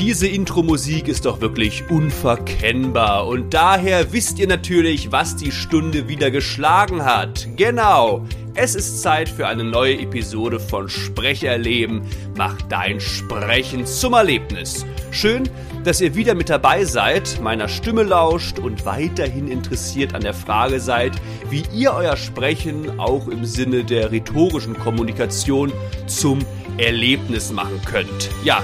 Diese Intro-Musik ist doch wirklich unverkennbar und daher wisst ihr natürlich, was die Stunde wieder geschlagen hat. Genau, es ist Zeit für eine neue Episode von Sprecherleben. Mach dein Sprechen zum Erlebnis. Schön, dass ihr wieder mit dabei seid, meiner Stimme lauscht und weiterhin interessiert an der Frage seid, wie ihr euer Sprechen auch im Sinne der rhetorischen Kommunikation zum Erlebnis machen könnt. Ja,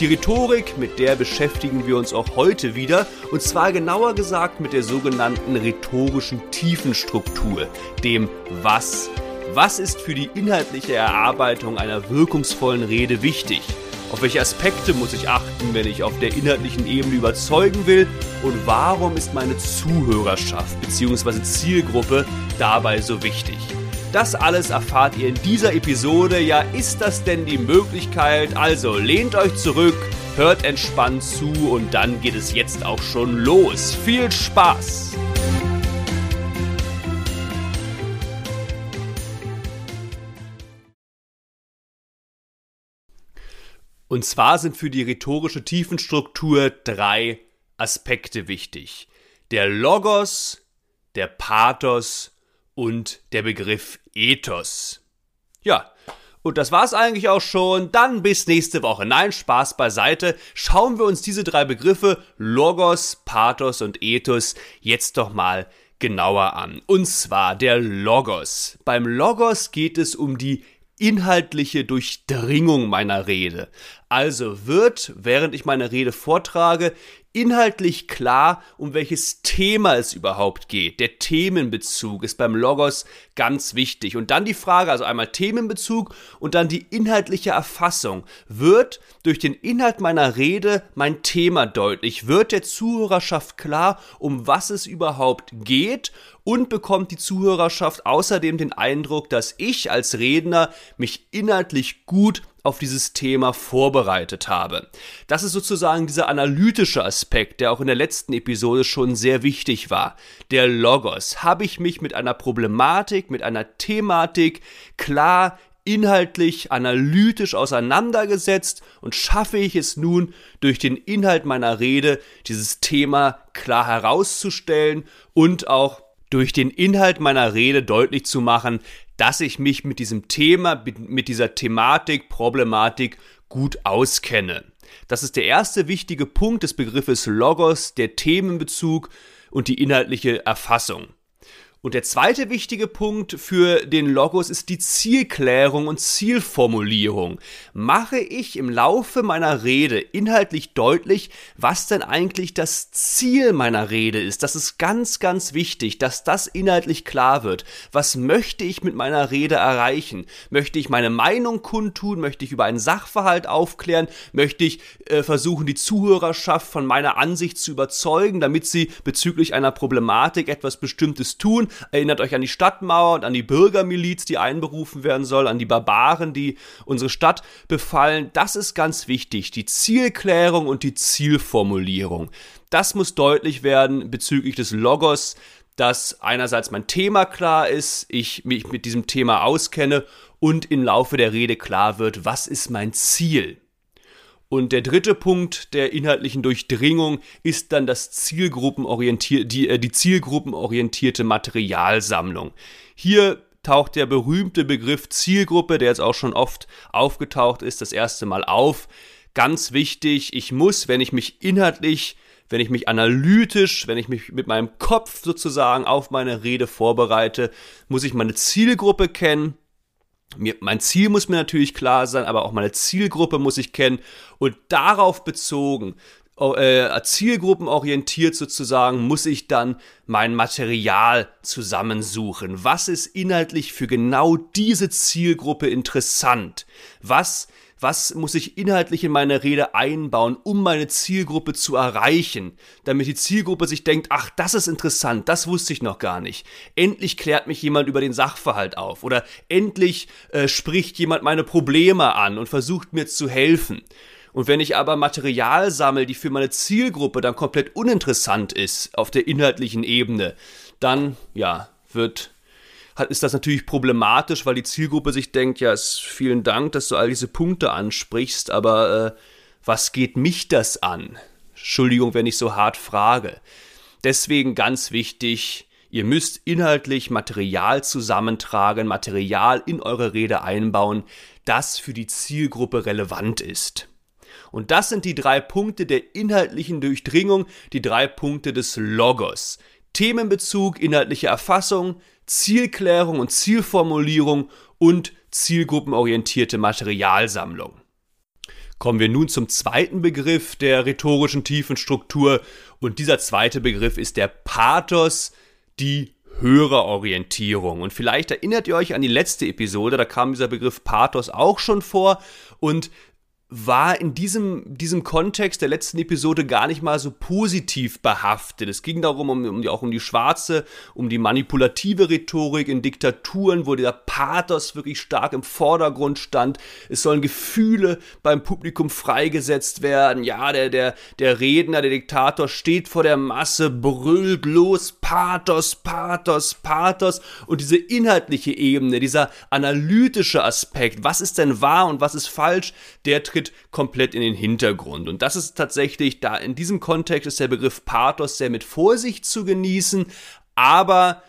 die Rhetorik, mit der beschäftigen wir uns auch heute wieder, und zwar genauer gesagt mit der sogenannten rhetorischen Tiefenstruktur, dem Was. Was ist für die inhaltliche Erarbeitung einer wirkungsvollen Rede wichtig? Auf welche Aspekte muss ich achten, wenn ich auf der inhaltlichen Ebene überzeugen will? Und warum ist meine Zuhörerschaft bzw. Zielgruppe dabei so wichtig? Das alles erfahrt ihr in dieser Episode. Ja, ist das denn die Möglichkeit? Also lehnt euch zurück, hört entspannt zu und dann geht es jetzt auch schon los. Viel Spaß! Und zwar sind für die rhetorische Tiefenstruktur drei Aspekte wichtig. Der Logos, der Pathos und der Begriff Ethos. Ja, und das war's eigentlich auch schon. Dann bis nächste Woche. Nein, Spaß beiseite. Schauen wir uns diese drei Begriffe Logos, Pathos und Ethos jetzt doch mal genauer an. Und zwar der Logos. Beim Logos geht es um die inhaltliche Durchdringung meiner Rede. Also wird, während ich meine Rede vortrage, inhaltlich klar, um welches Thema es überhaupt geht. Der Themenbezug ist beim Logos ganz wichtig. Und dann die Frage, also einmal Themenbezug und dann die inhaltliche Erfassung. Wird durch den Inhalt meiner Rede mein Thema deutlich? Wird der Zuhörerschaft klar, um was es überhaupt geht? Und bekommt die Zuhörerschaft außerdem den Eindruck, dass ich als Redner mich inhaltlich gut auf dieses Thema vorbereitet habe. Das ist sozusagen dieser analytische Aspekt, der auch in der letzten Episode schon sehr wichtig war. Der Logos. Habe ich mich mit einer Problematik, mit einer Thematik klar inhaltlich, analytisch auseinandergesetzt und schaffe ich es nun, durch den Inhalt meiner Rede dieses Thema klar herauszustellen und auch durch den Inhalt meiner Rede deutlich zu machen, dass ich mich mit diesem Thema, mit dieser Thematik, Problematik gut auskenne. Das ist der erste wichtige Punkt des Begriffes Logos, der Themenbezug und die inhaltliche Erfassung. Und der zweite wichtige Punkt für den Logos ist die Zielklärung und Zielformulierung. Mache ich im Laufe meiner Rede inhaltlich deutlich, was denn eigentlich das Ziel meiner Rede ist. Das ist ganz, ganz wichtig, dass das inhaltlich klar wird. Was möchte ich mit meiner Rede erreichen? Möchte ich meine Meinung kundtun? Möchte ich über einen Sachverhalt aufklären? Möchte ich äh, versuchen, die Zuhörerschaft von meiner Ansicht zu überzeugen, damit sie bezüglich einer Problematik etwas Bestimmtes tun? Erinnert euch an die Stadtmauer und an die Bürgermiliz, die einberufen werden soll, an die Barbaren, die unsere Stadt befallen. Das ist ganz wichtig. Die Zielklärung und die Zielformulierung. Das muss deutlich werden bezüglich des Logos, dass einerseits mein Thema klar ist, ich mich mit diesem Thema auskenne und im Laufe der Rede klar wird, was ist mein Ziel. Und der dritte Punkt der inhaltlichen Durchdringung ist dann das Zielgruppenorientier die, äh, die zielgruppenorientierte Materialsammlung. Hier taucht der berühmte Begriff Zielgruppe, der jetzt auch schon oft aufgetaucht ist, das erste Mal auf. Ganz wichtig, ich muss, wenn ich mich inhaltlich, wenn ich mich analytisch, wenn ich mich mit meinem Kopf sozusagen auf meine Rede vorbereite, muss ich meine Zielgruppe kennen, mir, mein Ziel muss mir natürlich klar sein, aber auch meine Zielgruppe muss ich kennen. Und darauf bezogen, zielgruppenorientiert sozusagen, muss ich dann mein Material zusammensuchen. Was ist inhaltlich für genau diese Zielgruppe interessant? Was was muss ich inhaltlich in meine Rede einbauen, um meine Zielgruppe zu erreichen, damit die Zielgruppe sich denkt, ach, das ist interessant, das wusste ich noch gar nicht. Endlich klärt mich jemand über den Sachverhalt auf oder endlich äh, spricht jemand meine Probleme an und versucht mir zu helfen. Und wenn ich aber Material sammle, die für meine Zielgruppe dann komplett uninteressant ist auf der inhaltlichen Ebene, dann ja, wird hat, ist das natürlich problematisch, weil die Zielgruppe sich denkt, ja, vielen Dank, dass du all diese Punkte ansprichst, aber äh, was geht mich das an? Entschuldigung, wenn ich so hart frage. Deswegen ganz wichtig, ihr müsst inhaltlich Material zusammentragen, Material in eure Rede einbauen, das für die Zielgruppe relevant ist. Und das sind die drei Punkte der inhaltlichen Durchdringung, die drei Punkte des Logos. Themenbezug, inhaltliche Erfassung, Zielklärung und Zielformulierung und zielgruppenorientierte Materialsammlung. Kommen wir nun zum zweiten Begriff der rhetorischen Tiefenstruktur und dieser zweite Begriff ist der Pathos, die Hörerorientierung. Und vielleicht erinnert ihr euch an die letzte Episode, da kam dieser Begriff Pathos auch schon vor und war in diesem, diesem Kontext der letzten Episode gar nicht mal so positiv behaftet. Es ging darum, um, um auch um die schwarze, um die manipulative Rhetorik in Diktaturen, wo der Pathos wirklich stark im Vordergrund stand. Es sollen Gefühle beim Publikum freigesetzt werden. Ja, der, der, der Redner, der Diktator steht vor der Masse, brüllt los, Pathos, Pathos, Pathos. Und diese inhaltliche Ebene, dieser analytische Aspekt, was ist denn wahr und was ist falsch, der tritt komplett in den Hintergrund. Und das ist tatsächlich da in diesem Kontext ist der Begriff Pathos sehr mit Vorsicht zu genießen, aber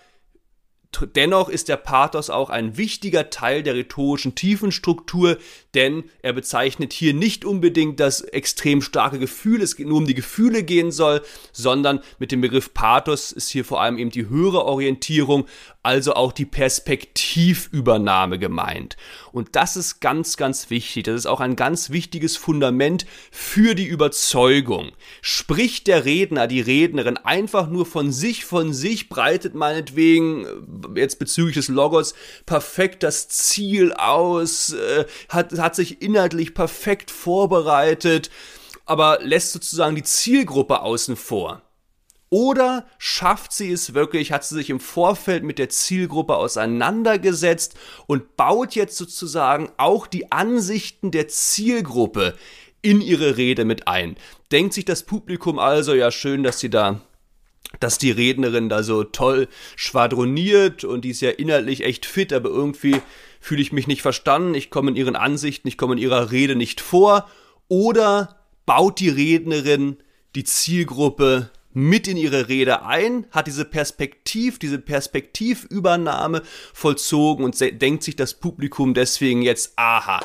Dennoch ist der Pathos auch ein wichtiger Teil der rhetorischen Tiefenstruktur, denn er bezeichnet hier nicht unbedingt das extrem starke Gefühl, es nur um die Gefühle gehen soll, sondern mit dem Begriff Pathos ist hier vor allem eben die höhere Orientierung, also auch die Perspektivübernahme gemeint. Und das ist ganz, ganz wichtig. Das ist auch ein ganz wichtiges Fundament für die Überzeugung. Spricht der Redner, die Rednerin einfach nur von sich, von sich, breitet meinetwegen jetzt bezüglich des Logos perfekt das Ziel aus, äh, hat, hat sich inhaltlich perfekt vorbereitet, aber lässt sozusagen die Zielgruppe außen vor oder schafft sie es wirklich, hat sie sich im Vorfeld mit der Zielgruppe auseinandergesetzt und baut jetzt sozusagen auch die Ansichten der Zielgruppe in ihre Rede mit ein. Denkt sich das Publikum also, ja schön, dass sie da dass die Rednerin da so toll schwadroniert und die ist ja inhaltlich echt fit, aber irgendwie fühle ich mich nicht verstanden, ich komme in ihren Ansichten, ich komme in ihrer Rede nicht vor. Oder baut die Rednerin die Zielgruppe mit in ihre Rede ein, hat diese Perspektiv, diese Perspektivübernahme vollzogen und denkt sich das Publikum deswegen jetzt, aha,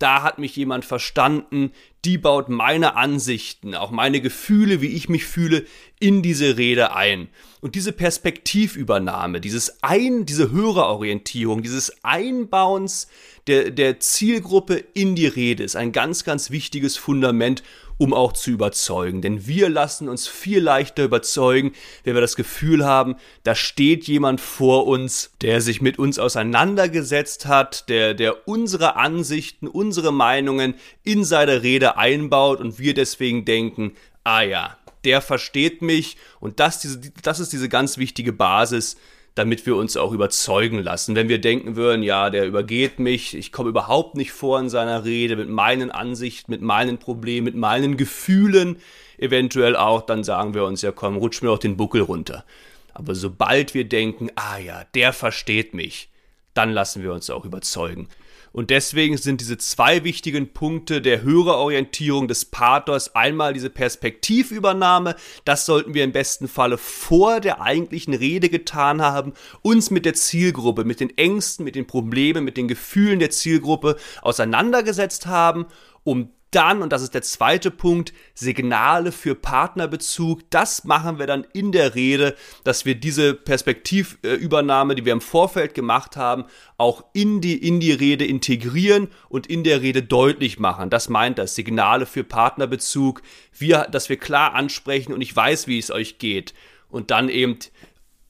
da hat mich jemand verstanden, die baut meine Ansichten, auch meine Gefühle, wie ich mich fühle, in diese Rede ein. Und diese Perspektivübernahme, dieses Ein, diese Hörerorientierung, dieses Einbauens der, der Zielgruppe in die Rede ist ein ganz, ganz wichtiges Fundament, um auch zu überzeugen. Denn wir lassen uns viel leichter überzeugen, wenn wir das Gefühl haben, da steht jemand vor uns, der sich mit uns auseinandergesetzt hat, der, der unsere Ansichten, unsere Meinungen in seine Rede einbaut und wir deswegen denken, ah ja, der versteht mich und das, diese, das ist diese ganz wichtige Basis, damit wir uns auch überzeugen lassen. Wenn wir denken würden, ja, der übergeht mich, ich komme überhaupt nicht vor in seiner Rede mit meinen Ansichten, mit meinen Problemen, mit meinen Gefühlen, eventuell auch, dann sagen wir uns, ja komm, rutsch mir auch den Buckel runter. Aber sobald wir denken, ah ja, der versteht mich, dann lassen wir uns auch überzeugen. Und deswegen sind diese zwei wichtigen Punkte der Hörerorientierung des Pathos einmal diese Perspektivübernahme, das sollten wir im besten Falle vor der eigentlichen Rede getan haben, uns mit der Zielgruppe, mit den Ängsten, mit den Problemen, mit den Gefühlen der Zielgruppe auseinandergesetzt haben, um dann, und das ist der zweite Punkt, Signale für Partnerbezug. Das machen wir dann in der Rede, dass wir diese Perspektivübernahme, die wir im Vorfeld gemacht haben, auch in die, in die Rede integrieren und in der Rede deutlich machen. Das meint das Signale für Partnerbezug, wir, dass wir klar ansprechen und ich weiß, wie es euch geht. Und dann eben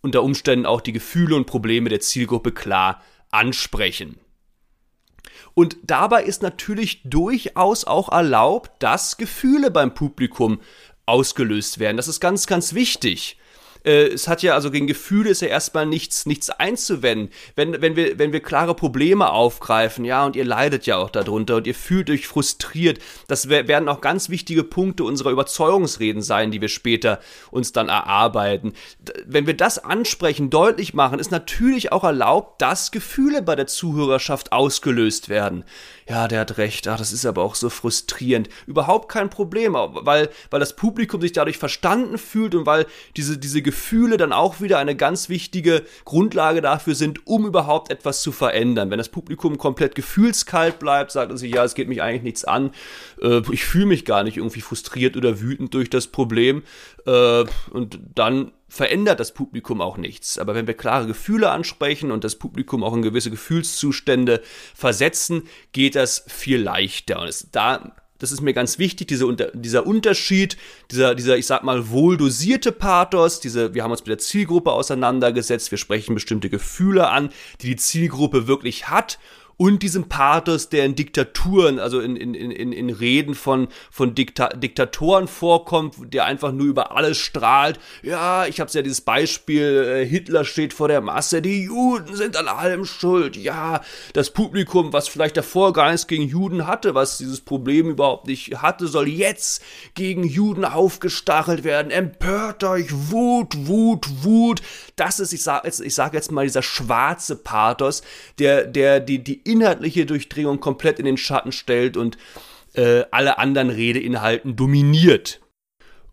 unter Umständen auch die Gefühle und Probleme der Zielgruppe klar ansprechen. Und dabei ist natürlich durchaus auch erlaubt, dass Gefühle beim Publikum ausgelöst werden. Das ist ganz, ganz wichtig. Äh, es hat ja, also gegen Gefühle ist ja erstmal nichts, nichts einzuwenden. Wenn, wenn, wir, wenn wir klare Probleme aufgreifen, ja, und ihr leidet ja auch darunter und ihr fühlt euch frustriert, das werden auch ganz wichtige Punkte unserer Überzeugungsreden sein, die wir später uns dann erarbeiten. Wenn wir das ansprechen, deutlich machen, ist natürlich auch erlaubt, dass Gefühle bei der Zuhörerschaft ausgelöst werden. Ja, der hat recht, ach, das ist aber auch so frustrierend. Überhaupt kein Problem, weil, weil das Publikum sich dadurch verstanden fühlt und weil diese, diese Gefühle dann auch wieder eine ganz wichtige Grundlage dafür sind, um überhaupt etwas zu verändern. Wenn das Publikum komplett gefühlskalt bleibt, sagt es sich, ja, es geht mich eigentlich nichts an, äh, ich fühle mich gar nicht irgendwie frustriert oder wütend durch das Problem äh, und dann verändert das Publikum auch nichts. Aber wenn wir klare Gefühle ansprechen und das Publikum auch in gewisse Gefühlszustände versetzen, geht das viel leichter. Und es, da das ist mir ganz wichtig, diese, dieser Unterschied, dieser, dieser, ich sag mal, wohl dosierte Pathos, diese, wir haben uns mit der Zielgruppe auseinandergesetzt, wir sprechen bestimmte Gefühle an, die die Zielgruppe wirklich hat und diesem Pathos, der in Diktaturen, also in, in, in, in Reden von, von Dikta Diktatoren vorkommt, der einfach nur über alles strahlt. Ja, ich habe ja dieses Beispiel, äh, Hitler steht vor der Masse, die Juden sind an allem schuld. Ja, das Publikum, was vielleicht davor gar nichts gegen Juden hatte, was dieses Problem überhaupt nicht hatte, soll jetzt gegen Juden aufgestachelt werden. Empört euch, Wut, Wut, Wut. Das ist, ich sage ich sag jetzt mal, dieser schwarze Pathos, der, der die, die inhaltliche Durchdringung komplett in den Schatten stellt und äh, alle anderen Redeinhalten dominiert.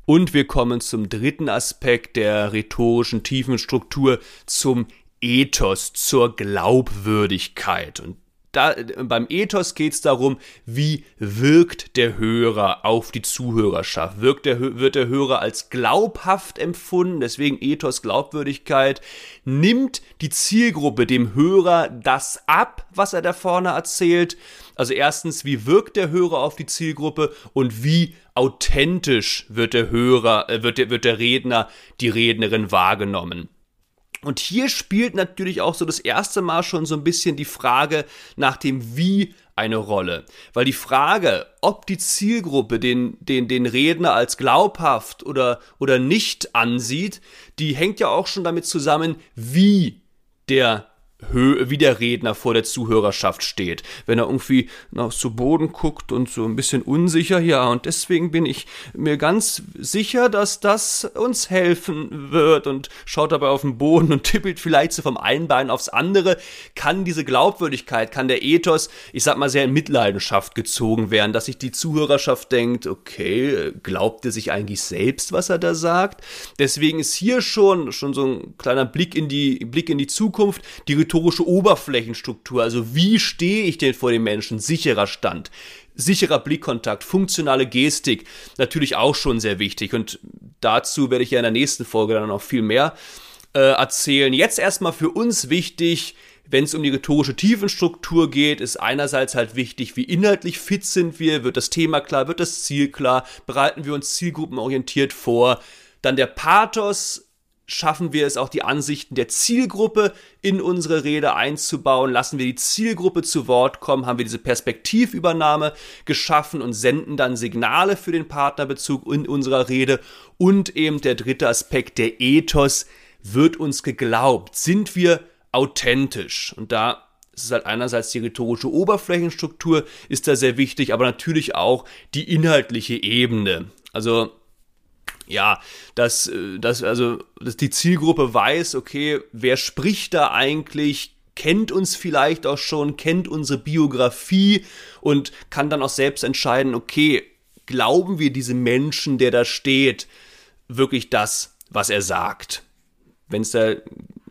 Und wir kommen zum dritten Aspekt der rhetorischen Tiefenstruktur, zum Ethos, zur Glaubwürdigkeit. Und da, beim Ethos geht es darum, wie wirkt der Hörer auf die Zuhörerschaft. Wirkt der, wird der Hörer als glaubhaft empfunden, deswegen Ethos Glaubwürdigkeit. Nimmt die Zielgruppe dem Hörer das ab, was er da vorne erzählt? Also erstens, wie wirkt der Hörer auf die Zielgruppe und wie authentisch wird der Hörer, äh, wird der, wird der Redner, die Rednerin wahrgenommen? Und hier spielt natürlich auch so das erste Mal schon so ein bisschen die Frage nach dem Wie eine Rolle. Weil die Frage, ob die Zielgruppe den, den, den Redner als glaubhaft oder, oder nicht ansieht, die hängt ja auch schon damit zusammen, wie der wie der Redner vor der Zuhörerschaft steht. Wenn er irgendwie noch zu Boden guckt und so ein bisschen unsicher, ja, und deswegen bin ich mir ganz sicher, dass das uns helfen wird und schaut dabei auf den Boden und tippelt vielleicht so vom einen Bein aufs andere, kann diese Glaubwürdigkeit, kann der Ethos, ich sag mal, sehr in Mitleidenschaft gezogen werden, dass sich die Zuhörerschaft denkt, okay, glaubt er sich eigentlich selbst, was er da sagt? Deswegen ist hier schon, schon so ein kleiner Blick in die, Blick in die Zukunft, die rhetorische Oberflächenstruktur, also wie stehe ich denn vor den Menschen, sicherer Stand, sicherer Blickkontakt, funktionale Gestik, natürlich auch schon sehr wichtig und dazu werde ich ja in der nächsten Folge dann noch viel mehr äh, erzählen. Jetzt erstmal für uns wichtig, wenn es um die rhetorische Tiefenstruktur geht, ist einerseits halt wichtig, wie inhaltlich fit sind wir, wird das Thema klar, wird das Ziel klar, bereiten wir uns zielgruppenorientiert vor. Dann der Pathos, schaffen wir es auch, die Ansichten der Zielgruppe in unsere Rede einzubauen, lassen wir die Zielgruppe zu Wort kommen, haben wir diese Perspektivübernahme geschaffen und senden dann Signale für den Partnerbezug in unserer Rede. Und eben der dritte Aspekt, der Ethos, wird uns geglaubt? Sind wir authentisch? Und da ist es halt einerseits die rhetorische Oberflächenstruktur, ist da sehr wichtig, aber natürlich auch die inhaltliche Ebene. Also ja, dass, äh, dass also dass die Zielgruppe weiß, okay, wer spricht da eigentlich, kennt uns vielleicht auch schon, kennt unsere Biografie und kann dann auch selbst entscheiden, okay, glauben wir diesem Menschen, der da steht, wirklich das, was er sagt? Wenn es da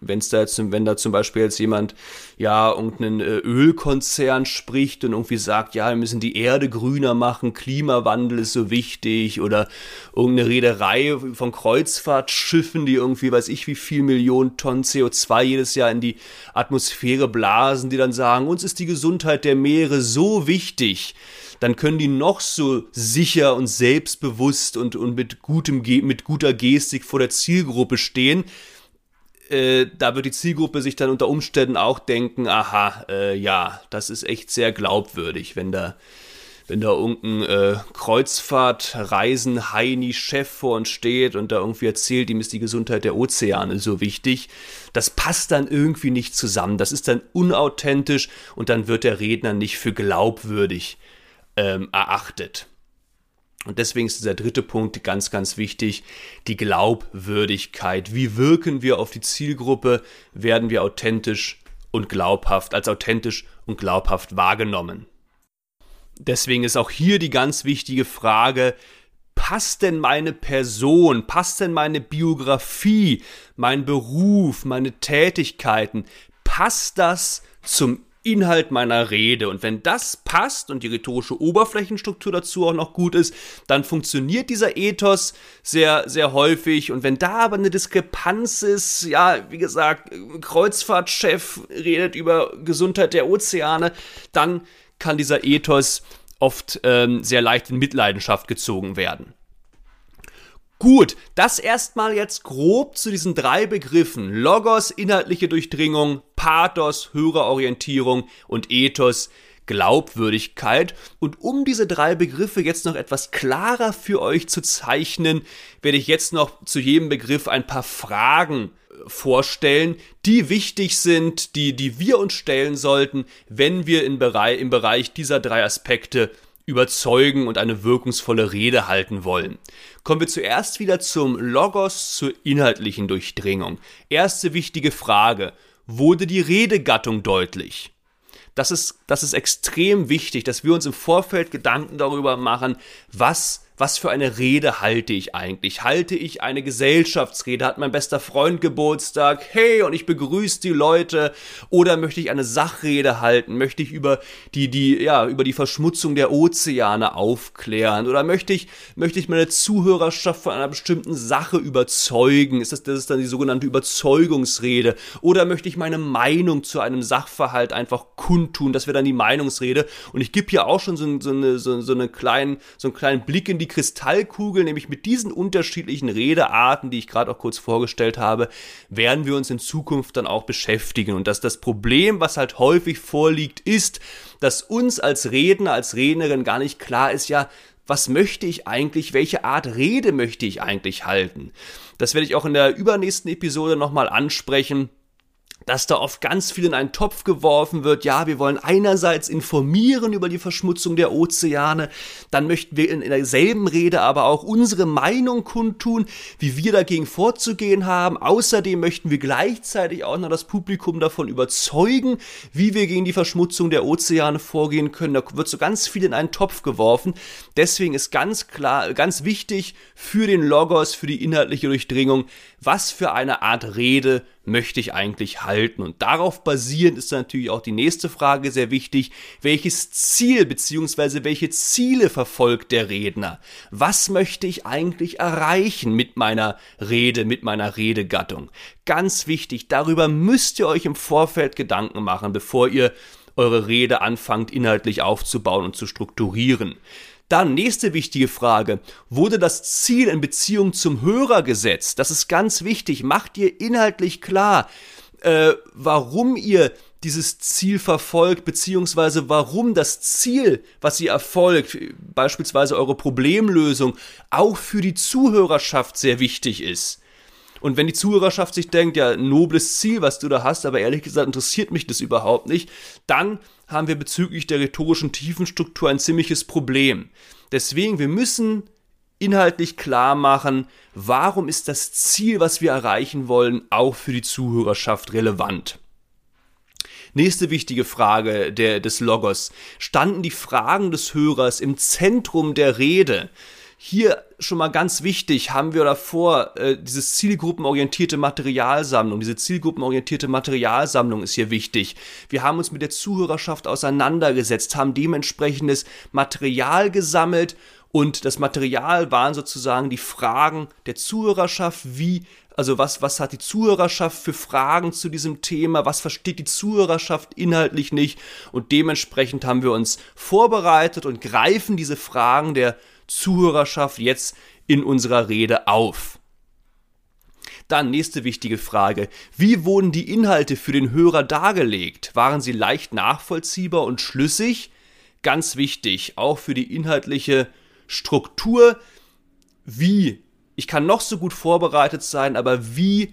wenn es da jetzt, wenn da zum Beispiel jetzt jemand, ja, irgendeinen äh, Ölkonzern spricht und irgendwie sagt, ja, wir müssen die Erde grüner machen, Klimawandel ist so wichtig oder irgendeine Reederei von Kreuzfahrtschiffen, die irgendwie, weiß ich, wie viel Millionen Tonnen CO2 jedes Jahr in die Atmosphäre blasen, die dann sagen, uns ist die Gesundheit der Meere so wichtig, dann können die noch so sicher und selbstbewusst und, und mit, gutem, mit guter Gestik vor der Zielgruppe stehen äh, da wird die Zielgruppe sich dann unter Umständen auch denken, aha, äh, ja, das ist echt sehr glaubwürdig, wenn da, wenn da irgendein äh, Kreuzfahrtreisen Heini Chef vor uns steht und da irgendwie erzählt, ihm ist die Gesundheit der Ozeane so wichtig, das passt dann irgendwie nicht zusammen. Das ist dann unauthentisch und dann wird der Redner nicht für glaubwürdig ähm, erachtet. Und deswegen ist dieser dritte Punkt ganz, ganz wichtig, die Glaubwürdigkeit. Wie wirken wir auf die Zielgruppe? Werden wir authentisch und glaubhaft, als authentisch und glaubhaft wahrgenommen? Deswegen ist auch hier die ganz wichtige Frage, passt denn meine Person, passt denn meine Biografie, mein Beruf, meine Tätigkeiten, passt das zum Inhalt meiner Rede. Und wenn das passt und die rhetorische Oberflächenstruktur dazu auch noch gut ist, dann funktioniert dieser Ethos sehr, sehr häufig. Und wenn da aber eine Diskrepanz ist, ja, wie gesagt, Kreuzfahrtchef redet über Gesundheit der Ozeane, dann kann dieser Ethos oft ähm, sehr leicht in Mitleidenschaft gezogen werden. Gut, das erstmal jetzt grob zu diesen drei Begriffen. Logos, inhaltliche Durchdringung, Pathos, Hörerorientierung und Ethos, Glaubwürdigkeit. Und um diese drei Begriffe jetzt noch etwas klarer für euch zu zeichnen, werde ich jetzt noch zu jedem Begriff ein paar Fragen äh, vorstellen, die wichtig sind, die, die wir uns stellen sollten, wenn wir im Bereich, im Bereich dieser drei Aspekte überzeugen und eine wirkungsvolle Rede halten wollen. Kommen wir zuerst wieder zum Logos, zur inhaltlichen Durchdringung. Erste wichtige Frage. Wurde die Redegattung deutlich? Das ist, das ist extrem wichtig, dass wir uns im Vorfeld Gedanken darüber machen, was was für eine Rede halte ich eigentlich? Halte ich eine Gesellschaftsrede? Hat mein bester Freund Geburtstag? Hey, und ich begrüße die Leute. Oder möchte ich eine Sachrede halten? Möchte ich über die, die, ja, über die Verschmutzung der Ozeane aufklären? Oder möchte ich, möchte ich meine Zuhörerschaft von einer bestimmten Sache überzeugen? Ist das, das ist dann die sogenannte Überzeugungsrede? Oder möchte ich meine Meinung zu einem Sachverhalt einfach kundtun? Das wäre dann die Meinungsrede. Und ich gebe hier auch schon so, so, eine, so, so, eine kleinen, so einen kleinen Blick in die die Kristallkugel, nämlich mit diesen unterschiedlichen Redearten, die ich gerade auch kurz vorgestellt habe, werden wir uns in Zukunft dann auch beschäftigen. Und dass das Problem, was halt häufig vorliegt, ist, dass uns als Redner, als Rednerin gar nicht klar ist, ja, was möchte ich eigentlich, welche Art Rede möchte ich eigentlich halten. Das werde ich auch in der übernächsten Episode nochmal ansprechen dass da oft ganz viel in einen Topf geworfen wird. Ja, wir wollen einerseits informieren über die Verschmutzung der Ozeane, dann möchten wir in, in derselben Rede aber auch unsere Meinung kundtun, wie wir dagegen vorzugehen haben. Außerdem möchten wir gleichzeitig auch noch das Publikum davon überzeugen, wie wir gegen die Verschmutzung der Ozeane vorgehen können. Da wird so ganz viel in einen Topf geworfen. Deswegen ist ganz klar, ganz wichtig für den Logos, für die inhaltliche Durchdringung, was für eine Art Rede möchte ich eigentlich halten? Und darauf basierend ist natürlich auch die nächste Frage sehr wichtig. Welches Ziel bzw. welche Ziele verfolgt der Redner? Was möchte ich eigentlich erreichen mit meiner Rede, mit meiner Redegattung? Ganz wichtig, darüber müsst ihr euch im Vorfeld Gedanken machen, bevor ihr eure Rede anfangt inhaltlich aufzubauen und zu strukturieren. Dann nächste wichtige Frage. Wurde das Ziel in Beziehung zum Hörer gesetzt? Das ist ganz wichtig. Macht ihr inhaltlich klar, äh, warum ihr dieses Ziel verfolgt, beziehungsweise warum das Ziel, was ihr erfolgt, beispielsweise eure Problemlösung, auch für die Zuhörerschaft sehr wichtig ist. Und wenn die Zuhörerschaft sich denkt, ja, nobles Ziel, was du da hast, aber ehrlich gesagt interessiert mich das überhaupt nicht, dann haben wir bezüglich der rhetorischen Tiefenstruktur ein ziemliches Problem. Deswegen, wir müssen inhaltlich klar machen, warum ist das Ziel, was wir erreichen wollen, auch für die Zuhörerschaft relevant. Nächste wichtige Frage der, des Logos. Standen die Fragen des Hörers im Zentrum der Rede? Hier schon mal ganz wichtig, haben wir davor äh, dieses zielgruppenorientierte Materialsammlung. Diese zielgruppenorientierte Materialsammlung ist hier wichtig. Wir haben uns mit der Zuhörerschaft auseinandergesetzt, haben dementsprechendes Material gesammelt und das Material waren sozusagen die Fragen der Zuhörerschaft, wie also was, was hat die Zuhörerschaft für Fragen zu diesem Thema? Was versteht die Zuhörerschaft inhaltlich nicht? Und dementsprechend haben wir uns vorbereitet und greifen diese Fragen der Zuhörerschaft jetzt in unserer Rede auf. Dann nächste wichtige Frage. Wie wurden die Inhalte für den Hörer dargelegt? Waren sie leicht nachvollziehbar und schlüssig? ganz wichtig, auch für die inhaltliche Struktur. Wie? Ich kann noch so gut vorbereitet sein, aber wie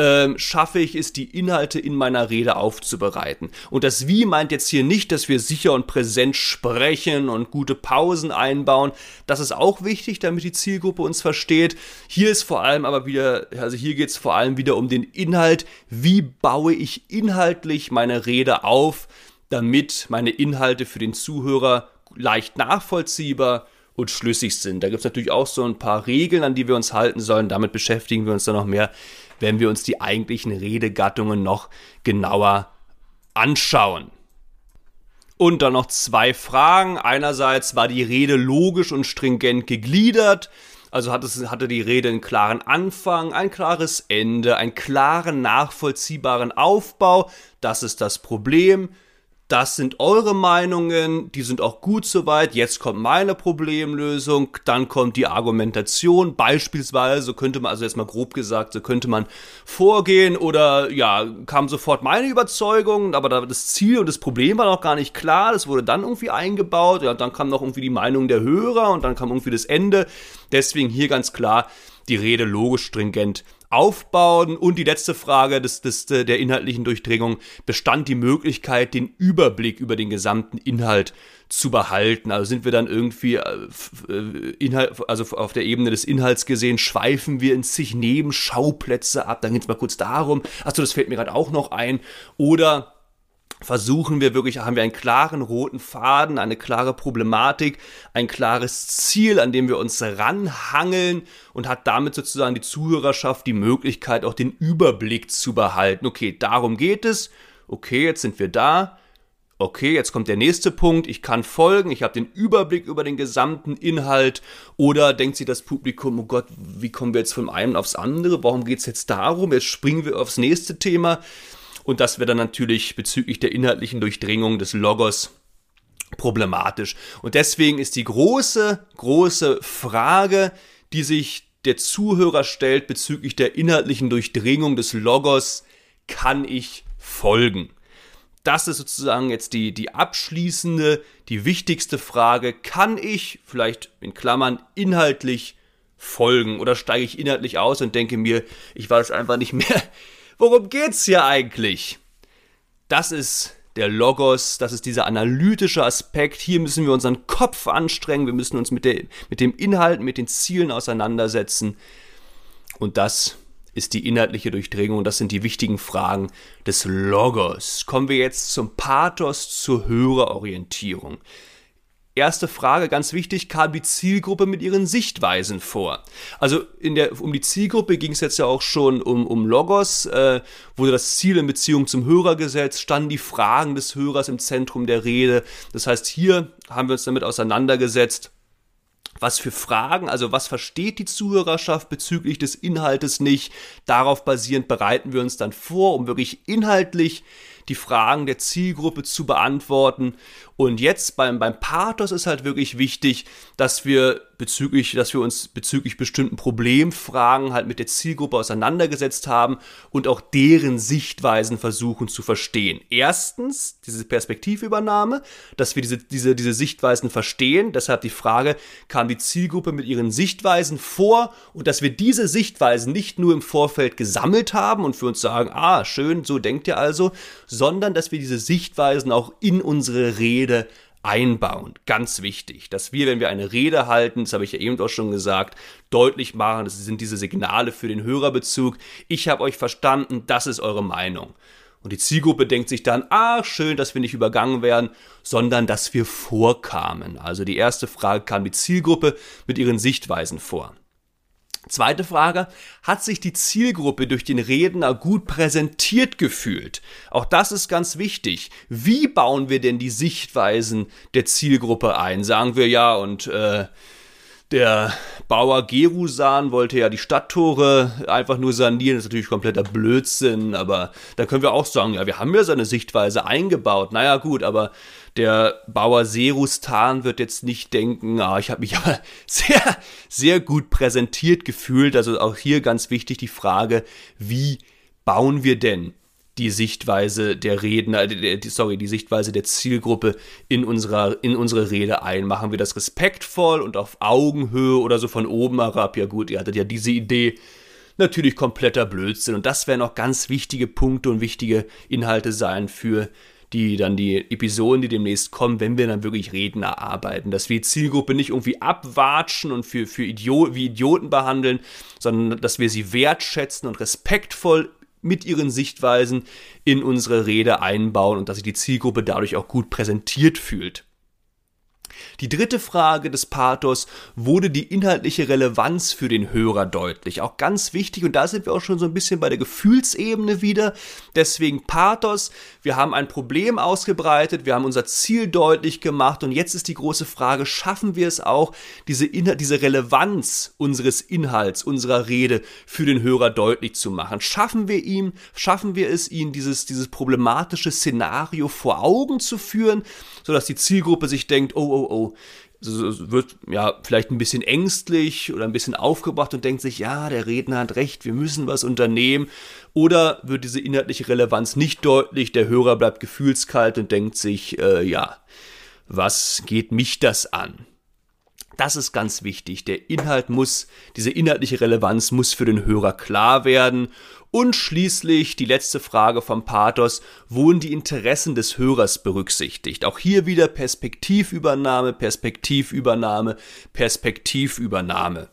ähm, schaffe ich es, die Inhalte in meiner Rede aufzubereiten. Und das Wie meint jetzt hier nicht, dass wir sicher und präsent sprechen und gute Pausen einbauen. Das ist auch wichtig, damit die Zielgruppe uns versteht. Hier ist vor allem aber wieder, also hier geht es vor allem wieder um den Inhalt. Wie baue ich inhaltlich meine Rede auf, damit meine Inhalte für den Zuhörer leicht nachvollziehbar und schlüssig sind. Da gibt es natürlich auch so ein paar Regeln, an die wir uns halten sollen. Damit beschäftigen wir uns dann noch mehr wenn wir uns die eigentlichen Redegattungen noch genauer anschauen. Und dann noch zwei Fragen. Einerseits war die Rede logisch und stringent gegliedert. Also hatte, die Rede einen klaren Anfang, ein klares Ende, einen klaren, nachvollziehbaren Aufbau. Das ist das Problem das sind eure Meinungen, die sind auch gut soweit. Jetzt kommt meine Problemlösung, dann kommt die Argumentation. Beispielsweise, könnte man, also jetzt mal grob gesagt, so könnte man vorgehen oder ja, kam sofort meine Überzeugung, aber das Ziel und das Problem war noch gar nicht klar. Das wurde dann irgendwie eingebaut. Ja, dann kam noch irgendwie die Meinung der Hörer und dann kam irgendwie das Ende. Deswegen hier ganz klar die Rede logisch stringent aufbauen. Und die letzte Frage des, des, der inhaltlichen Durchdringung, bestand die Möglichkeit, den Überblick über den gesamten Inhalt zu behalten? Also sind wir dann irgendwie äh, äh, Inhalt, also auf der Ebene des Inhalts gesehen, schweifen wir in sich Nebenschauplätze ab, dann geht es mal kurz darum, achso, das fällt mir gerade auch noch ein, oder versuchen wir wirklich, haben wir einen klaren roten Faden, eine klare Problematik, ein klares Ziel, an dem wir uns ranhangeln und hat damit sozusagen die Zuhörerschaft die Möglichkeit, auch den Überblick zu behalten. Okay, darum geht es. Okay, jetzt sind wir da. Okay, jetzt kommt der nächste Punkt. Ich kann folgen. Ich habe den Überblick über den gesamten Inhalt. Oder denkt sich das Publikum, oh Gott, wie kommen wir jetzt vom einen aufs andere? Warum geht es jetzt darum? Jetzt springen wir aufs nächste Thema. Und das wäre dann natürlich bezüglich der inhaltlichen Durchdringung des Logos problematisch. Und deswegen ist die große, große Frage, die sich der Zuhörer stellt bezüglich der inhaltlichen Durchdringung des Logos, kann ich folgen? Das ist sozusagen jetzt die, die abschließende, die wichtigste Frage. Kann ich, vielleicht in Klammern, inhaltlich folgen? Oder steige ich inhaltlich aus und denke mir, ich weiß einfach nicht mehr, Worum geht's hier eigentlich? Das ist der Logos, das ist dieser analytische Aspekt. Hier müssen wir unseren Kopf anstrengen, wir müssen uns mit, der, mit dem Inhalt, mit den Zielen auseinandersetzen. Und das ist die inhaltliche Durchdringung das sind die wichtigen Fragen des Logos. Kommen wir jetzt zum Pathos, zur Hörerorientierung. Erste Frage, ganz wichtig, kam die Zielgruppe mit ihren Sichtweisen vor. Also in der, um die Zielgruppe ging es jetzt ja auch schon um, um Logos, äh, wurde das Ziel in Beziehung zum Hörer gesetzt, standen die Fragen des Hörers im Zentrum der Rede. Das heißt, hier haben wir uns damit auseinandergesetzt, was für Fragen, also was versteht die Zuhörerschaft bezüglich des Inhaltes nicht. Darauf basierend bereiten wir uns dann vor, um wirklich inhaltlich die Fragen der Zielgruppe zu beantworten. Und jetzt beim, beim Pathos ist halt wirklich wichtig, dass wir bezüglich, dass wir uns bezüglich bestimmten Problemfragen halt mit der Zielgruppe auseinandergesetzt haben und auch deren Sichtweisen versuchen zu verstehen. Erstens diese Perspektivübernahme, dass wir diese, diese, diese Sichtweisen verstehen. Deshalb die Frage, kam die Zielgruppe mit ihren Sichtweisen vor und dass wir diese Sichtweisen nicht nur im Vorfeld gesammelt haben und für uns sagen, ah, schön, so denkt ihr also, sondern dass wir diese Sichtweisen auch in unsere Rede einbauen. Ganz wichtig, dass wir, wenn wir eine Rede halten, das habe ich ja eben auch schon gesagt, deutlich machen, das sind diese Signale für den Hörerbezug. Ich habe euch verstanden, das ist eure Meinung. Und die Zielgruppe denkt sich dann, ah, schön, dass wir nicht übergangen werden, sondern dass wir vorkamen. Also die erste Frage kam die Zielgruppe mit ihren Sichtweisen vor. Zweite Frage, hat sich die Zielgruppe durch den Redner gut präsentiert gefühlt? Auch das ist ganz wichtig. Wie bauen wir denn die Sichtweisen der Zielgruppe ein? Sagen wir ja und äh, der Bauer Gerusan wollte ja die Stadttore einfach nur sanieren. Das ist natürlich kompletter Blödsinn, aber da können wir auch sagen, ja, wir haben ja seine Sichtweise eingebaut. Naja, gut, aber der Bauer Serustan wird jetzt nicht denken, ah, ich habe mich aber sehr, sehr gut präsentiert gefühlt. Also auch hier ganz wichtig die Frage, wie bauen wir denn die Sichtweise der Redner, die, sorry, die Sichtweise der Zielgruppe in unserer, in unsere Rede ein. Machen wir das respektvoll und auf Augenhöhe oder so von oben herab? Ja gut, ihr hattet ja diese Idee. Natürlich kompletter Blödsinn. Und das werden auch ganz wichtige Punkte und wichtige Inhalte sein für die dann die Episoden, die demnächst kommen, wenn wir dann wirklich Redner arbeiten, dass wir die Zielgruppe nicht irgendwie abwatschen und für, für Idiot, wie Idioten behandeln, sondern dass wir sie wertschätzen und respektvoll mit ihren Sichtweisen in unsere Rede einbauen und dass sich die Zielgruppe dadurch auch gut präsentiert fühlt. Die dritte Frage des Pathos wurde die inhaltliche Relevanz für den Hörer deutlich. Auch ganz wichtig und da sind wir auch schon so ein bisschen bei der Gefühlsebene wieder. Deswegen Pathos. Wir haben ein Problem ausgebreitet, wir haben unser Ziel deutlich gemacht und jetzt ist die große Frage, schaffen wir es auch, diese, Inhalt, diese Relevanz unseres Inhalts, unserer Rede für den Hörer deutlich zu machen? Schaffen wir ihm, schaffen wir es, ihn dieses, dieses problematische Szenario vor Augen zu führen, sodass die Zielgruppe sich denkt, oh, oh, oh, wird ja vielleicht ein bisschen ängstlich oder ein bisschen aufgebracht und denkt sich, ja, der Redner hat recht, wir müssen was unternehmen. Oder wird diese inhaltliche Relevanz nicht deutlich, der Hörer bleibt gefühlskalt und denkt sich, äh, ja, was geht mich das an? Das ist ganz wichtig. Der Inhalt muss, diese inhaltliche Relevanz muss für den Hörer klar werden und schließlich die letzte Frage vom Pathos, wurden die Interessen des Hörers berücksichtigt? Auch hier wieder Perspektivübernahme, Perspektivübernahme, Perspektivübernahme.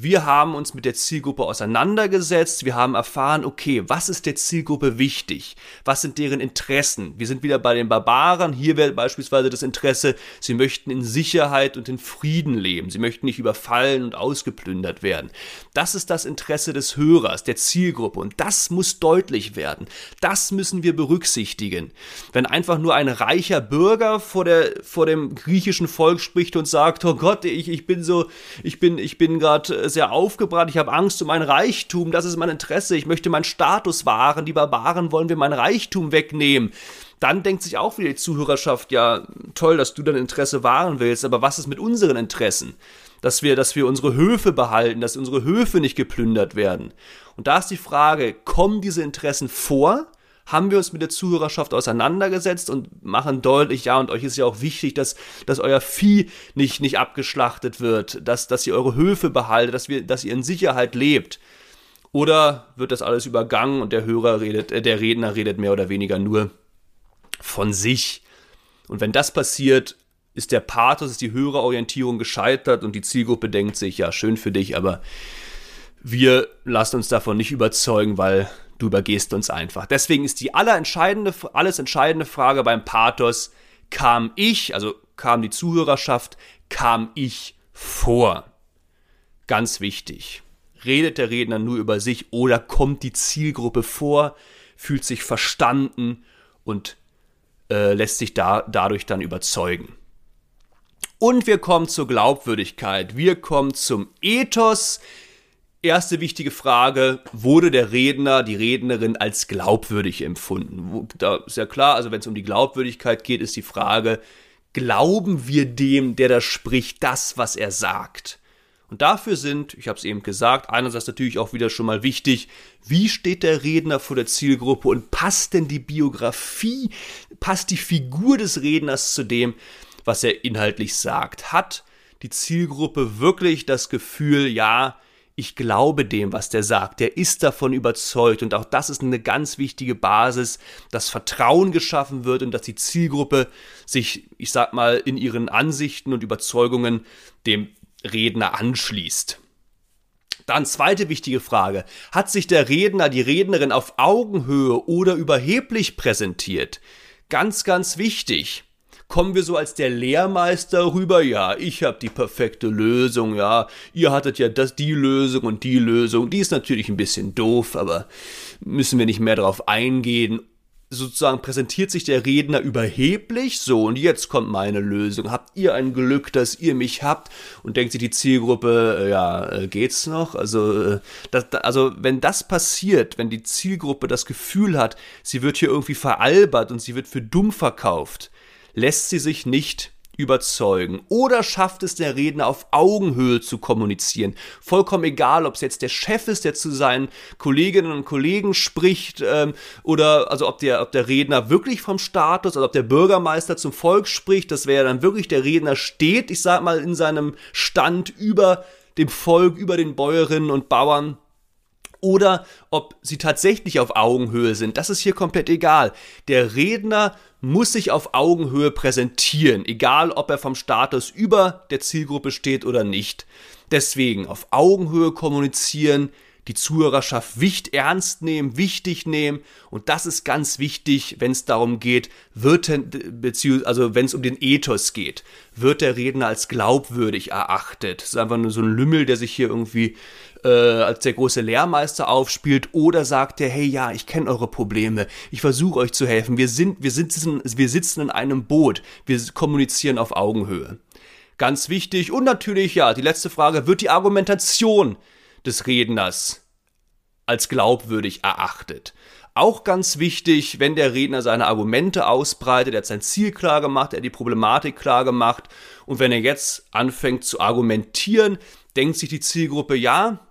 Wir haben uns mit der Zielgruppe auseinandergesetzt, wir haben erfahren, okay, was ist der Zielgruppe wichtig? Was sind deren Interessen? Wir sind wieder bei den Barbaren. Hier wäre beispielsweise das Interesse, sie möchten in Sicherheit und in Frieden leben. Sie möchten nicht überfallen und ausgeplündert werden. Das ist das Interesse des Hörers, der Zielgruppe. Und das muss deutlich werden. Das müssen wir berücksichtigen. Wenn einfach nur ein reicher Bürger vor, der, vor dem griechischen Volk spricht und sagt, oh Gott, ich, ich bin so, ich bin, ich bin gerade sehr aufgebrannt, ich habe Angst um mein Reichtum, das ist mein Interesse, ich möchte meinen Status wahren, die Barbaren wollen wir mein Reichtum wegnehmen. Dann denkt sich auch wieder die Zuhörerschaft, ja, toll, dass du dein Interesse wahren willst, aber was ist mit unseren Interessen? Dass wir, dass wir unsere Höfe behalten, dass unsere Höfe nicht geplündert werden. Und da ist die Frage, kommen diese Interessen vor? Haben wir uns mit der Zuhörerschaft auseinandergesetzt und machen deutlich, ja, und euch ist ja auch wichtig, dass, dass euer Vieh nicht, nicht abgeschlachtet wird, dass, dass ihr eure Höfe behaltet, dass, wir, dass ihr in Sicherheit lebt. Oder wird das alles übergangen und der Hörer redet, äh, der Redner redet mehr oder weniger nur von sich? Und wenn das passiert, ist der Pathos, ist die Hörerorientierung gescheitert und die Zielgruppe denkt sich, ja, schön für dich, aber wir lassen uns davon nicht überzeugen, weil du übergehst uns einfach. Deswegen ist die allerentscheidende, alles entscheidende Frage beim Pathos, kam ich, also kam die Zuhörerschaft, kam ich vor? Ganz wichtig. Redet der Redner nur über sich oder kommt die Zielgruppe vor, fühlt sich verstanden und äh, lässt sich da, dadurch dann überzeugen. Und wir kommen zur Glaubwürdigkeit. Wir kommen zum Ethos. Erste wichtige Frage, wurde der Redner, die Rednerin als glaubwürdig empfunden? Da ist ja klar, also wenn es um die Glaubwürdigkeit geht, ist die Frage, glauben wir dem, der da spricht, das, was er sagt? Und dafür sind, ich habe es eben gesagt, einerseits natürlich auch wieder schon mal wichtig, wie steht der Redner vor der Zielgruppe und passt denn die Biografie, passt die Figur des Redners zu dem, was er inhaltlich sagt? Hat die Zielgruppe wirklich das Gefühl, ja, ich glaube dem, was der sagt. Der ist davon überzeugt. Und auch das ist eine ganz wichtige Basis, dass Vertrauen geschaffen wird und dass die Zielgruppe sich, ich sag mal, in ihren Ansichten und Überzeugungen dem Redner anschließt. Dann zweite wichtige Frage. Hat sich der Redner, die Rednerin auf Augenhöhe oder überheblich präsentiert? Ganz, ganz wichtig kommen wir so als der Lehrmeister rüber, ja, ich habe die perfekte Lösung, ja, ihr hattet ja das, die Lösung und die Lösung, die ist natürlich ein bisschen doof, aber müssen wir nicht mehr darauf eingehen. Sozusagen präsentiert sich der Redner überheblich, so und jetzt kommt meine Lösung. Habt ihr ein Glück, dass ihr mich habt? Und denkt sich die Zielgruppe, äh, ja, äh, geht's noch? Also, äh, das, also, wenn das passiert, wenn die Zielgruppe das Gefühl hat, sie wird hier irgendwie veralbert und sie wird für dumm verkauft, lässt sie sich nicht überzeugen? Oder schafft es der Redner auf Augenhöhe zu kommunizieren? Vollkommen egal, ob es jetzt der Chef ist, der zu seinen Kolleginnen und Kollegen spricht, ähm, oder also ob der, ob der Redner wirklich vom Status, also ob der Bürgermeister zum Volk spricht, das wäre dann wirklich der Redner steht, ich sag mal, in seinem Stand über dem Volk, über den Bäuerinnen und Bauern oder ob sie tatsächlich auf Augenhöhe sind. Das ist hier komplett egal. Der Redner muss sich auf Augenhöhe präsentieren, egal ob er vom Status über der Zielgruppe steht oder nicht. Deswegen auf Augenhöhe kommunizieren, die Zuhörerschaft wichtig ernst nehmen, wichtig nehmen. Und das ist ganz wichtig, wenn es darum geht, wird, also wenn es um den Ethos geht, wird der Redner als glaubwürdig erachtet. Das ist einfach nur so ein Lümmel, der sich hier irgendwie äh, als der große Lehrmeister aufspielt, oder sagt er, hey ja, ich kenne eure Probleme, ich versuche euch zu helfen, wir sind, wir sitzen, wir sitzen in einem Boot, wir kommunizieren auf Augenhöhe. Ganz wichtig und natürlich, ja, die letzte Frage, wird die Argumentation des Redners als glaubwürdig erachtet. Auch ganz wichtig, wenn der Redner seine Argumente ausbreitet, er hat sein Ziel klar gemacht, er hat die Problematik klar gemacht und wenn er jetzt anfängt zu argumentieren, denkt sich die Zielgruppe, ja,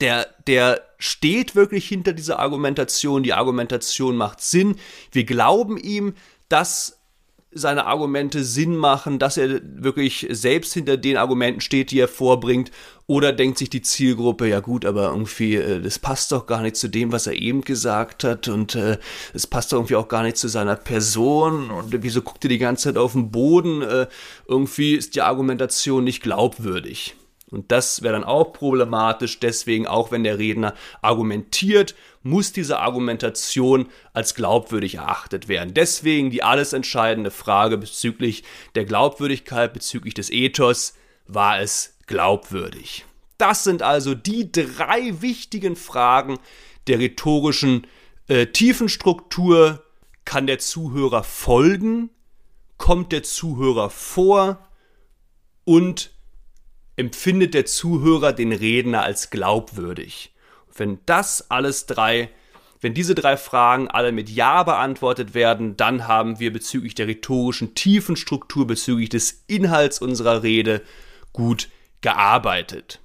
der, der steht wirklich hinter dieser Argumentation, die Argumentation macht Sinn, wir glauben ihm, dass seine Argumente Sinn machen, dass er wirklich selbst hinter den Argumenten steht, die er vorbringt, oder denkt sich die Zielgruppe, ja gut, aber irgendwie, äh, das passt doch gar nicht zu dem, was er eben gesagt hat. Und äh, es äh, passt doch irgendwie auch gar nicht zu seiner Person. Und wieso guckt er die ganze Zeit auf den Boden? Äh, irgendwie ist die Argumentation nicht glaubwürdig. Und das wäre dann auch problematisch. Deswegen, auch wenn der Redner argumentiert, muss diese Argumentation als glaubwürdig erachtet werden. Deswegen die alles entscheidende Frage bezüglich der Glaubwürdigkeit, bezüglich des Ethos, war es glaubwürdig? Das sind also die drei wichtigen Fragen der rhetorischen äh, Tiefenstruktur. Kann der Zuhörer folgen? Kommt der Zuhörer vor? Und empfindet der Zuhörer den Redner als glaubwürdig. wenn das alles drei, wenn diese drei Fragen alle mit Ja beantwortet werden, dann haben wir bezüglich der rhetorischen Tiefenstruktur, bezüglich des Inhalts unserer Rede gut gearbeitet.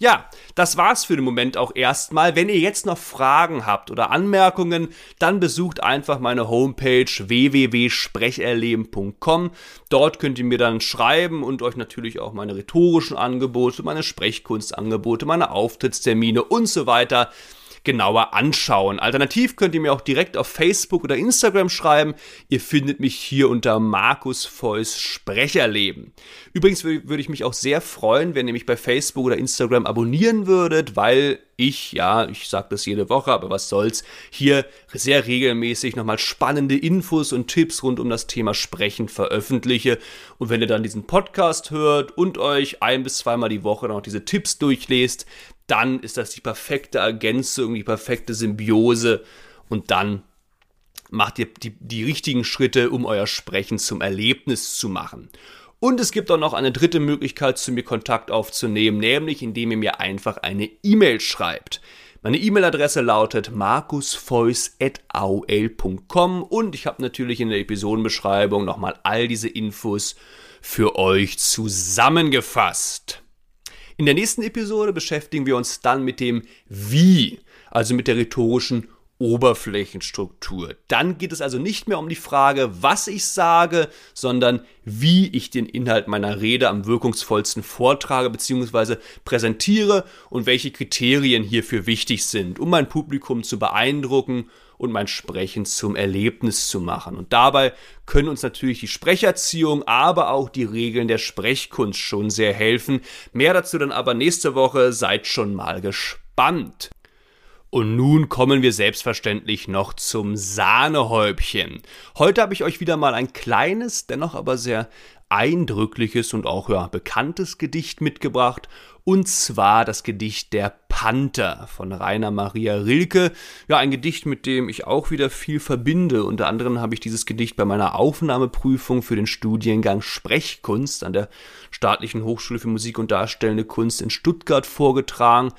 Ja, das war's für den Moment auch erstmal. Wenn ihr jetzt noch Fragen habt oder Anmerkungen, dann besucht einfach meine Homepage www.sprecherleben.com. Dort könnt ihr mir dann schreiben und euch natürlich auch meine rhetorischen Angebote, meine Sprechkunstangebote, meine Auftrittstermine und so weiter genauer anschauen. Alternativ könnt ihr mir auch direkt auf Facebook oder Instagram schreiben. Ihr findet mich hier unter Markus Feuss Sprecherleben. Übrigens würde ich mich auch sehr freuen, wenn ihr mich bei Facebook oder Instagram abonnieren würdet, weil ich, ja, ich sage das jede Woche, aber was soll's, hier sehr regelmäßig nochmal spannende Infos und Tipps rund um das Thema Sprechen veröffentliche. Und wenn ihr dann diesen Podcast hört und euch ein bis zweimal die Woche noch diese Tipps durchlest, dann ist das die perfekte Ergänzung, die perfekte Symbiose und dann macht ihr die, die richtigen Schritte, um euer Sprechen zum Erlebnis zu machen. Und es gibt auch noch eine dritte Möglichkeit, zu mir Kontakt aufzunehmen, nämlich indem ihr mir einfach eine E-Mail schreibt. Meine E-Mail-Adresse lautet markusfeuss.aol.com und ich habe natürlich in der Episodenbeschreibung nochmal all diese Infos für euch zusammengefasst. In der nächsten Episode beschäftigen wir uns dann mit dem Wie, also mit der rhetorischen Oberflächenstruktur. Dann geht es also nicht mehr um die Frage, was ich sage, sondern wie ich den Inhalt meiner Rede am wirkungsvollsten vortrage bzw. präsentiere und welche Kriterien hierfür wichtig sind, um mein Publikum zu beeindrucken und mein Sprechen zum Erlebnis zu machen. Und dabei können uns natürlich die Sprecherziehung, aber auch die Regeln der Sprechkunst schon sehr helfen. Mehr dazu dann aber nächste Woche. Seid schon mal gespannt. Und nun kommen wir selbstverständlich noch zum Sahnehäubchen. Heute habe ich euch wieder mal ein kleines, dennoch aber sehr eindrückliches und auch ja, bekanntes Gedicht mitgebracht. Und zwar das Gedicht Der Panther von Rainer Maria Rilke. Ja, ein Gedicht, mit dem ich auch wieder viel verbinde. Unter anderem habe ich dieses Gedicht bei meiner Aufnahmeprüfung für den Studiengang Sprechkunst an der Staatlichen Hochschule für Musik und Darstellende Kunst in Stuttgart vorgetragen.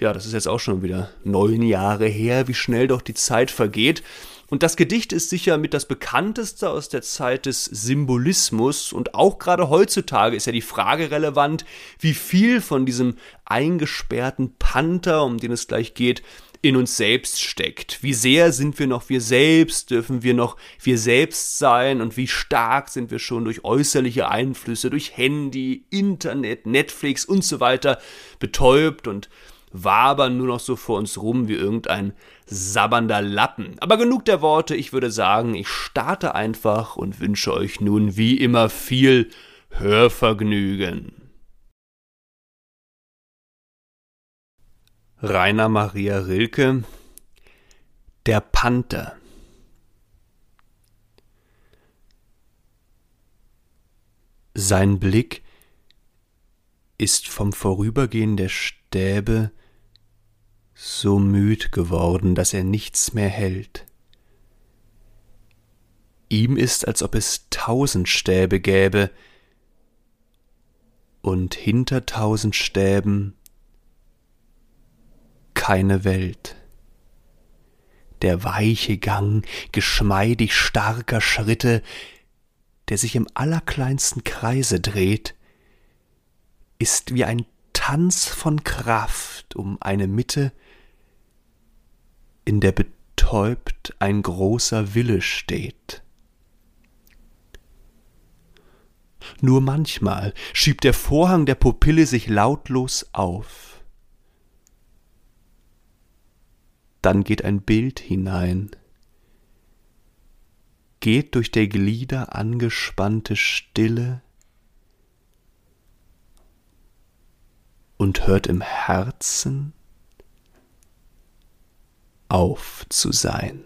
Ja, das ist jetzt auch schon wieder neun Jahre her, wie schnell doch die Zeit vergeht. Und das Gedicht ist sicher mit das bekannteste aus der Zeit des Symbolismus und auch gerade heutzutage ist ja die Frage relevant, wie viel von diesem eingesperrten Panther, um den es gleich geht, in uns selbst steckt. Wie sehr sind wir noch wir selbst? Dürfen wir noch wir selbst sein? Und wie stark sind wir schon durch äußerliche Einflüsse, durch Handy, Internet, Netflix und so weiter betäubt und wabern nur noch so vor uns rum wie irgendein sabbernder Lappen. Aber genug der Worte, ich würde sagen, ich starte einfach und wünsche euch nun wie immer viel Hörvergnügen. Rainer Maria Rilke Der Panther Sein Blick ist vom Vorübergehen der Stäbe so müd geworden, dass er nichts mehr hält. Ihm ist, als ob es tausend Stäbe gäbe, und hinter tausend Stäben keine Welt. Der weiche Gang geschmeidig starker Schritte, der sich im allerkleinsten Kreise dreht, ist wie ein Tanz von Kraft um eine Mitte, in der betäubt ein großer Wille steht. Nur manchmal schiebt der Vorhang der Pupille sich lautlos auf dann geht ein Bild hinein, geht durch der Glieder angespannte Stille und hört im Herzen auf zu sein.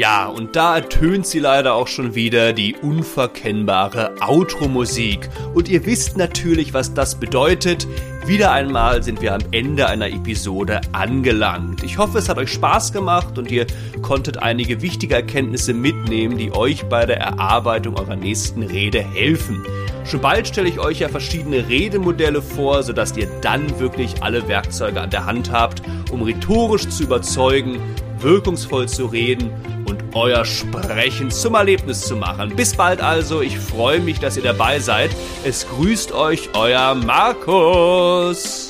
Ja, und da ertönt sie leider auch schon wieder die unverkennbare Outro-Musik. Und ihr wisst natürlich, was das bedeutet. Wieder einmal sind wir am Ende einer Episode angelangt. Ich hoffe, es hat euch Spaß gemacht und ihr konntet einige wichtige Erkenntnisse mitnehmen, die euch bei der Erarbeitung eurer nächsten Rede helfen. Schon bald stelle ich euch ja verschiedene Redemodelle vor, sodass ihr dann wirklich alle Werkzeuge an der Hand habt, um rhetorisch zu überzeugen, wirkungsvoll zu reden euer Sprechen zum Erlebnis zu machen. Bis bald also, ich freue mich, dass ihr dabei seid. Es grüßt euch euer Markus.